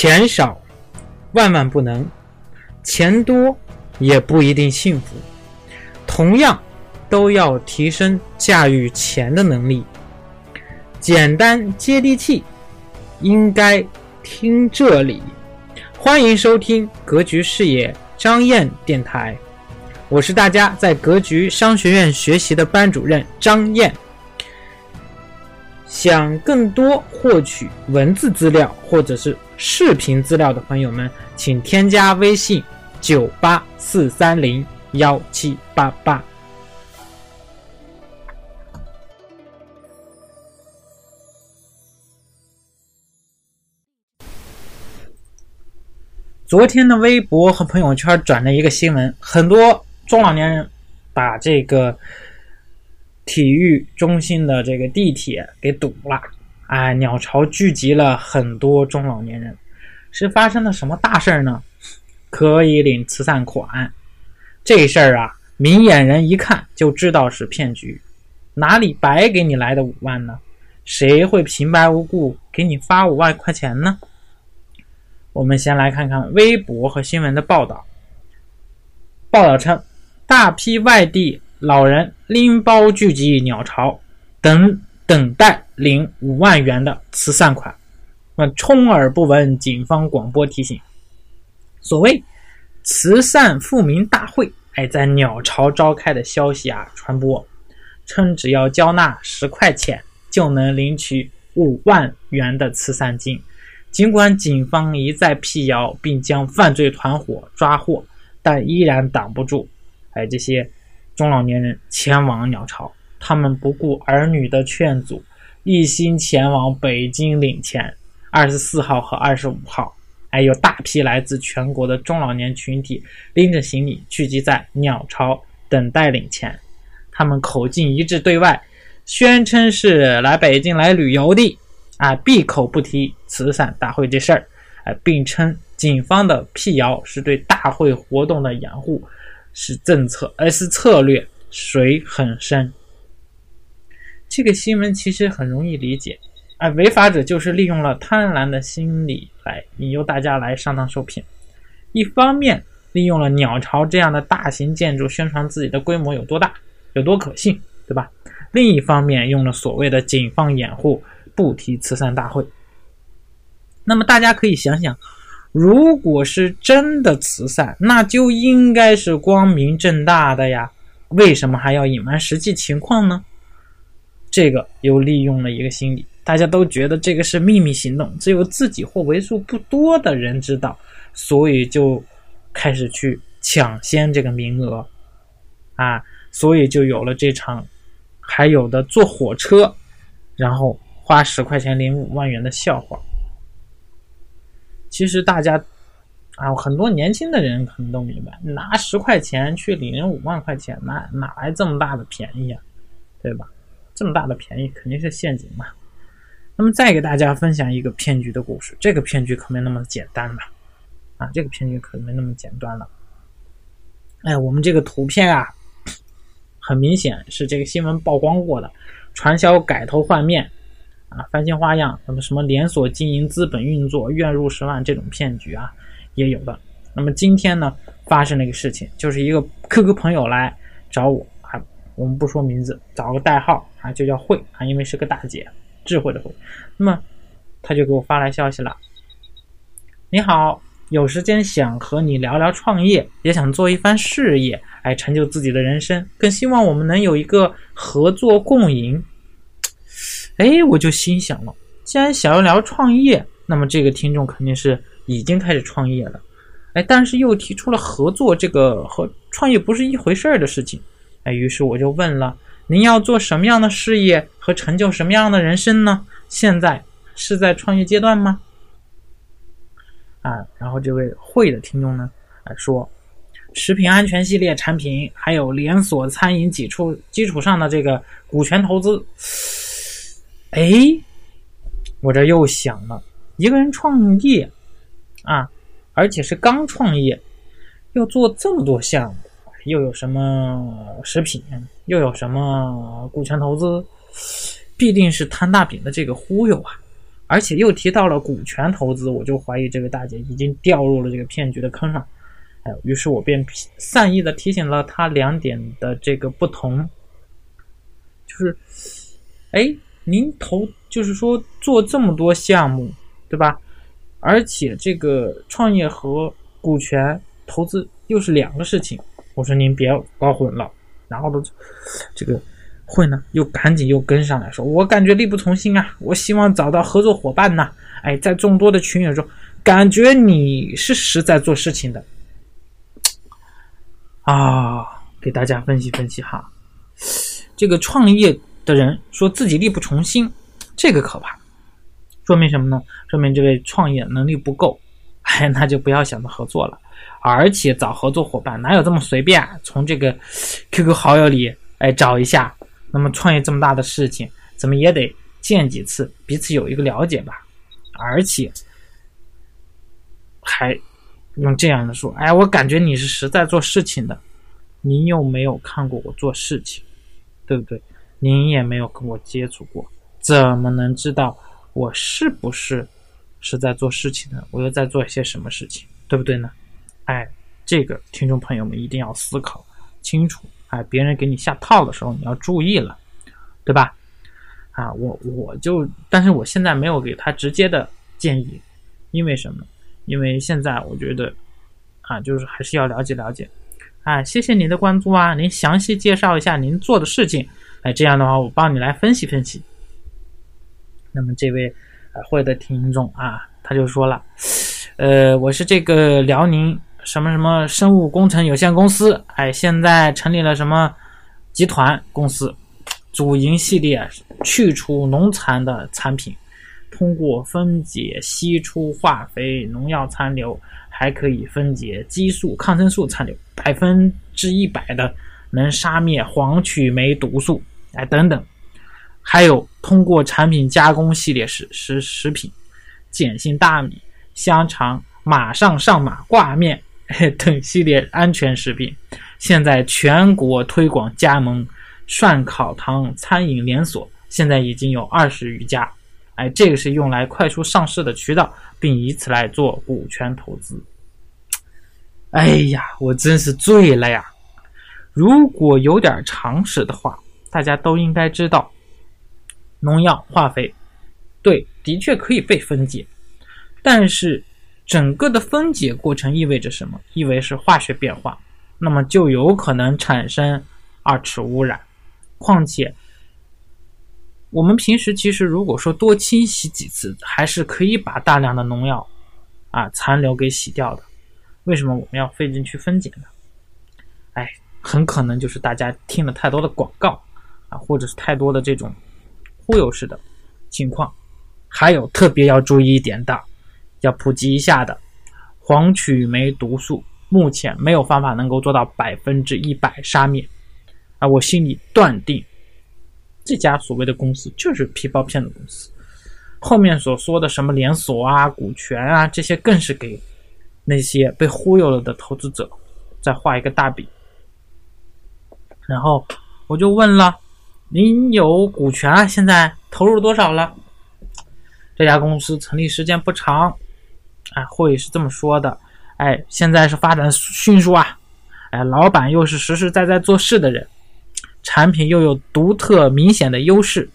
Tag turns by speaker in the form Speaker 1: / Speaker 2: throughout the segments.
Speaker 1: 钱少万万不能，钱多也不一定幸福。同样，都要提升驾驭钱的能力。简单接地气，应该听这里。欢迎收听格局视野张燕电台，我是大家在格局商学院学习的班主任张燕。想更多获取文字资料或者是视频资料的朋友们，请添加微信九八四三零幺七八八。昨天的微博和朋友圈转了一个新闻，很多中老年人把这个体育中心的这个地铁给堵了，哎，鸟巢聚集了很多中老年人，是发生了什么大事儿呢？可以领慈善款，这事儿啊，明眼人一看就知道是骗局，哪里白给你来的五万呢？谁会平白无故给你发五万块钱呢？我们先来看看微博和新闻的报道。报道称，大批外地老人拎包聚集鸟巢，等等待领五万元的慈善款。那充耳不闻警方广播提醒：所谓慈善富民大会，哎，在鸟巢召开的消息啊传播，称只要交纳十块钱，就能领取五万元的慈善金。尽管警方一再辟谣，并将犯罪团伙抓获，但依然挡不住哎这些中老年人前往鸟巢。他们不顾儿女的劝阻，一心前往北京领钱。二十四号和二十五号，还有大批来自全国的中老年群体拎着行李聚集在鸟巢等待领钱。他们口径一致对外，宣称是来北京来旅游的。啊，闭口不提慈善大会这事儿，啊，并称警方的辟谣是对大会活动的掩护，是政策，而是策略，水很深。这个新闻其实很容易理解，啊，违法者就是利用了贪婪的心理来引诱大家来上当受骗，一方面利用了鸟巢这样的大型建筑宣传自己的规模有多大，有多可信，对吧？另一方面用了所谓的警方掩护。不提慈善大会，那么大家可以想想，如果是真的慈善，那就应该是光明正大的呀，为什么还要隐瞒实际情况呢？这个又利用了一个心理，大家都觉得这个是秘密行动，只有自己或为数不多的人知道，所以就开始去抢先这个名额，啊，所以就有了这场，还有的坐火车，然后。花十块钱领五万元的笑话，其实大家啊，很多年轻的人可能都明白，拿十块钱去领五万块钱，哪哪来这么大的便宜啊？对吧？这么大的便宜肯定是陷阱嘛。那么再给大家分享一个骗局的故事，这个骗局可没那么简单了啊，这个骗局可没那么简单了。哎，我们这个图片啊，很明显是这个新闻曝光过的，传销改头换面。啊，翻新花样，那么什么连锁经营、资本运作、月入十万这种骗局啊，也有的。那么今天呢，发生了一个事情，就是一个 QQ 朋友来找我啊，我们不说名字，找个代号啊，就叫慧啊，因为是个大姐，智慧的慧。那么他就给我发来消息了：你好，有时间想和你聊聊创业，也想做一番事业，哎，成就自己的人生，更希望我们能有一个合作共赢。哎，我就心想了，既然想要聊创业，那么这个听众肯定是已经开始创业了。哎，但是又提出了合作，这个和创业不是一回事儿的事情。哎，于是我就问了：您要做什么样的事业和成就什么样的人生呢？现在是在创业阶段吗？啊，然后这位会的听众呢，啊说，食品安全系列产品，还有连锁餐饮基础基础上的这个股权投资。哎，我这又想了，一个人创业啊，而且是刚创业，要做这么多项目，又有什么食品，又有什么股权投资，必定是摊大饼的这个忽悠啊！而且又提到了股权投资，我就怀疑这个大姐已经掉入了这个骗局的坑上。哎，于是我便善意的提醒了她两点的这个不同，就是，哎，您投就是说做这么多项目，对吧？而且这个创业和股权投资又是两个事情，我说您别搞混了。然后呢这个会呢，又赶紧又跟上来说，我感觉力不从心啊，我希望找到合作伙伴呐。哎，在众多的群友中，感觉你是实在做事情的啊，给大家分析分析哈。这个创业的人说自己力不从心，这个可怕，说明什么呢？说明这位创业能力不够，哎，那就不要想着合作了。而且找合作伙伴哪有这么随便？从这个 QQ 好友里哎找一下。那么创业这么大的事情，怎么也得见几次，彼此有一个了解吧。而且还用这样的说，哎，我感觉你是实在做事情的，您又没有看过我做事情，对不对？您也没有跟我接触过，怎么能知道我是不是是在做事情呢？我又在做一些什么事情，对不对呢？哎，这个听众朋友们一定要思考清楚。哎，别人给你下套的时候，你要注意了，对吧？啊，我我就，但是我现在没有给他直接的建议，因为什么？因为现在我觉得，啊，就是还是要了解了解。啊，谢谢您的关注啊，您详细介绍一下您做的事情。哎，这样的话，我帮你来分析分析。那么这位啊会的听众啊，他就说了，呃，我是这个辽宁。什么什么生物工程有限公司，哎，现在成立了什么集团公司？主营系列去除农残的产品，通过分解析出化肥、农药残留，还可以分解激素、抗生素残留，百分之一百的能杀灭黄曲霉毒素，哎，等等。还有通过产品加工系列食食食品，碱性大米、香肠，马上上马挂面。等系列安全食品，现在全国推广加盟涮烤堂餐饮连锁，现在已经有二十余家。哎，这个是用来快速上市的渠道，并以此来做股权投资。哎呀，我真是醉了呀！如果有点常识的话，大家都应该知道，农药、化肥，对，的确可以被分解，但是。整个的分解过程意味着什么？意味是化学变化，那么就有可能产生二次污染。况且，我们平时其实如果说多清洗几次，还是可以把大量的农药啊残留给洗掉的。为什么我们要费劲去分解呢？哎，很可能就是大家听了太多的广告啊，或者是太多的这种忽悠式的情况。还有特别要注意一点的。要普及一下的黄曲霉毒素，目前没有方法能够做到百分之一百杀灭，啊，我心里断定，这家所谓的公司就是皮包骗的公司，后面所说的什么连锁啊、股权啊这些，更是给那些被忽悠了的投资者再画一个大饼。然后我就问了，您有股权？现在投入多少了？这家公司成立时间不长。哎，会是这么说的，哎，现在是发展迅速啊，哎，老板又是实实在在做事的人，产品又有独特明显的优势，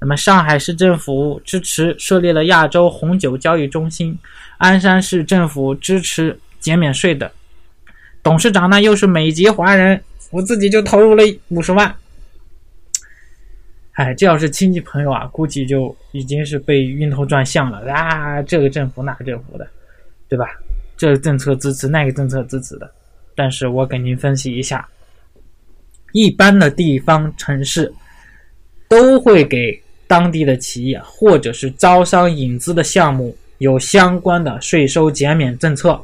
Speaker 1: 那么上海市政府支持设立了亚洲红酒交易中心，鞍山市政府支持减免税的，董事长呢又是美籍华人，我自己就投入了五十万。哎，这要是亲戚朋友啊，估计就已经是被晕头转向了啊！这个政府那个政府的，对吧？这个政策支持，那个政策支持的。但是我给您分析一下，一般的地方城市都会给当地的企业或者是招商引资的项目有相关的税收减免政策。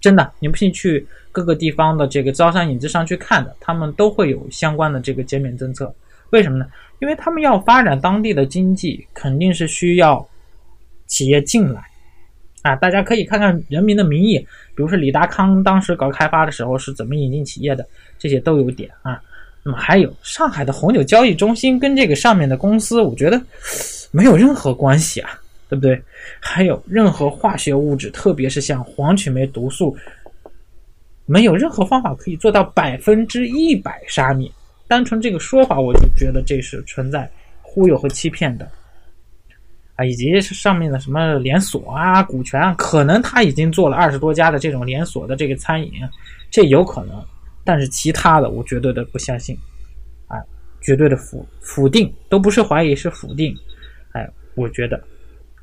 Speaker 1: 真的，你不信去各个地方的这个招商引资上去看的，他们都会有相关的这个减免政策。为什么呢？因为他们要发展当地的经济，肯定是需要企业进来啊！大家可以看看《人民的名义》，比如说李达康当时搞开发的时候是怎么引进企业的，这些都有点啊。那么还有上海的红酒交易中心跟这个上面的公司，我觉得没有任何关系啊，对不对？还有任何化学物质，特别是像黄曲霉毒素，没有任何方法可以做到百分之一百杀灭。单纯这个说法，我就觉得这是存在忽悠和欺骗的啊，以及上面的什么连锁啊、股权啊，可能他已经做了二十多家的这种连锁的这个餐饮，这有可能。但是其他的，我绝对的不相信，啊，绝对的否否定，都不是怀疑，是否定。哎，我觉得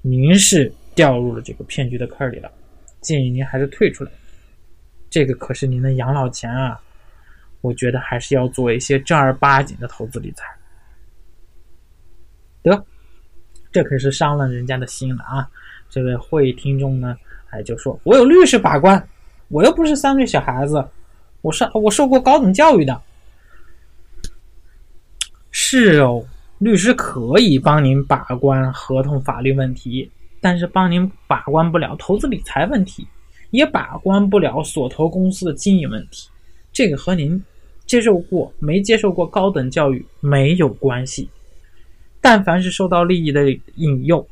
Speaker 1: 您是掉入了这个骗局的坑里了，建议您还是退出来。这个可是您的养老钱啊。我觉得还是要做一些正儿八经的投资理财。得，这可是伤了人家的心了啊！这位会议听众呢，哎，就说我有律师把关，我又不是三岁小孩子，我上我受过高等教育的。是哦，律师可以帮您把关合同法律问题，但是帮您把关不了投资理财问题，也把关不了所投公司的经营问题。这个和您。接受过没接受过高等教育没有关系，但凡是受到利益的引诱，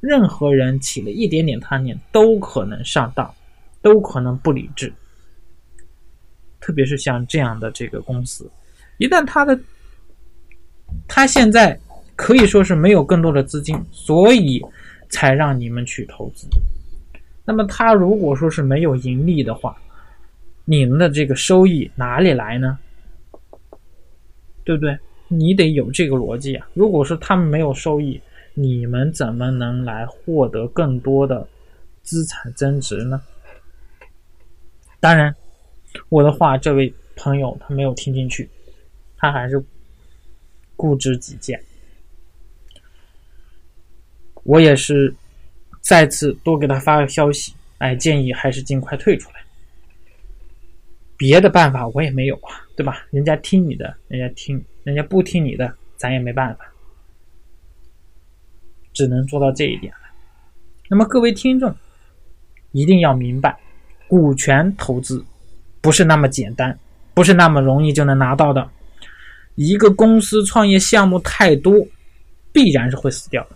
Speaker 1: 任何人起了一点点贪念都可能上当，都可能不理智。特别是像这样的这个公司，一旦他的他现在可以说是没有更多的资金，所以才让你们去投资。那么他如果说是没有盈利的话，你们的这个收益哪里来呢？对不对？你得有这个逻辑啊！如果说他们没有收益，你们怎么能来获得更多的资产增值呢？当然，我的话，这位朋友他没有听进去，他还是固执己见。我也是再次多给他发个消息，哎，建议还是尽快退出来。别的办法我也没有啊，对吧？人家听你的，人家听，人家不听你的，咱也没办法，只能做到这一点了。那么各位听众一定要明白，股权投资不是那么简单，不是那么容易就能拿到的。一个公司创业项目太多，必然是会死掉的，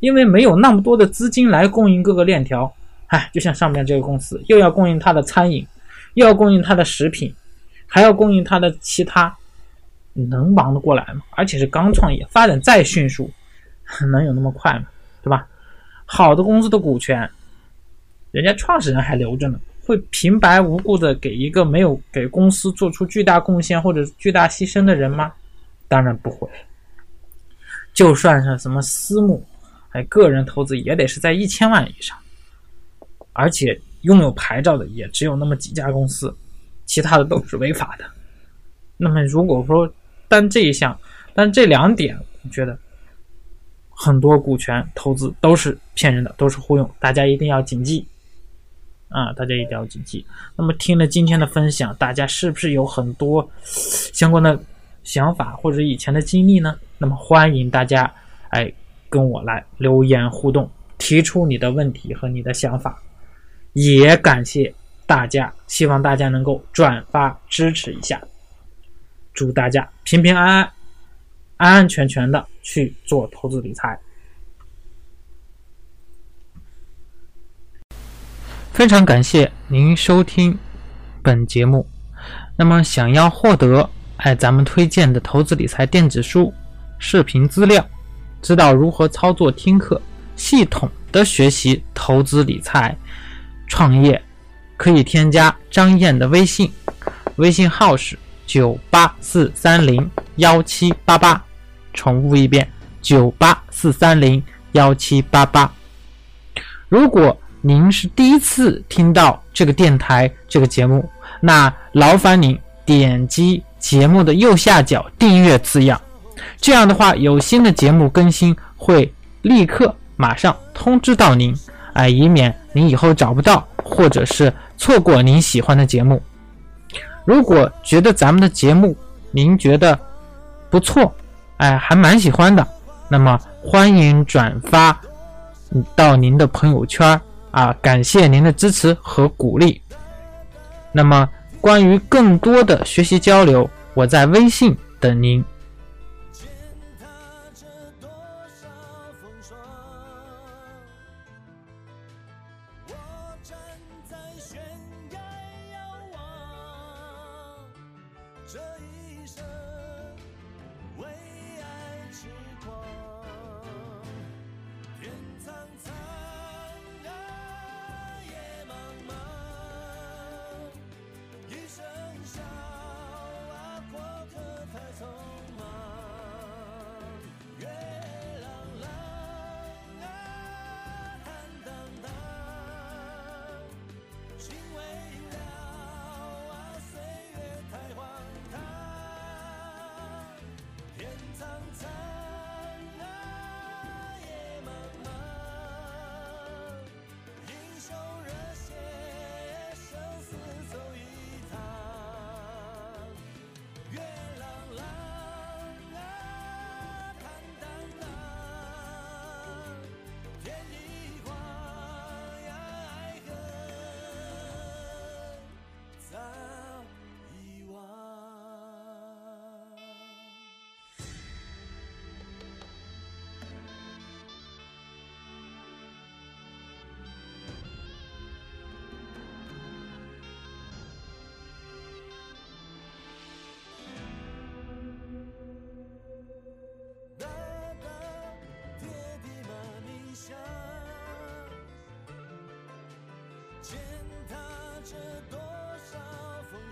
Speaker 1: 因为没有那么多的资金来供应各个链条。哎，就像上面这个公司，又要供应它的餐饮。又要供应它的食品，还要供应它的其他，能忙得过来吗？而且是刚创业，发展再迅速，能有那么快吗？对吧？好的公司的股权，人家创始人还留着呢，会平白无故的给一个没有给公司做出巨大贡献或者巨大牺牲的人吗？当然不会。就算是什么私募，哎，个人投资也得是在一千万以上，而且。拥有牌照的也只有那么几家公司，其他的都是违法的。那么如果说单这一项，但这两点，我觉得很多股权投资都是骗人的，都是忽悠，大家一定要谨记啊！大家一定要谨记。那么听了今天的分享，大家是不是有很多相关的想法或者以前的经历呢？那么欢迎大家哎跟我来留言互动，提出你的问题和你的想法。也感谢大家，希望大家能够转发支持一下，祝大家平平安安、安安全全的去做投资理财。非常感谢您收听本节目。那么，想要获得哎咱们推荐的投资理财电子书、视频资料，知道如何操作听课，系统的学习投资理财。创业可以添加张燕的微信，微信号是九八四三零幺七八八，重复一遍九八四三零幺七八八。如果您是第一次听到这个电台这个节目，那劳烦您点击节目的右下角订阅字样，这样的话有新的节目更新会立刻马上通知到您。哎，以免您以后找不到，或者是错过您喜欢的节目。如果觉得咱们的节目您觉得不错，哎，还蛮喜欢的，那么欢迎转发到您的朋友圈啊！感谢您的支持和鼓励。那么关于更多的学习交流，我在微信等您。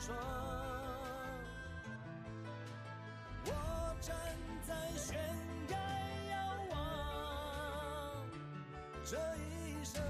Speaker 2: 双我站在悬崖遥望这一生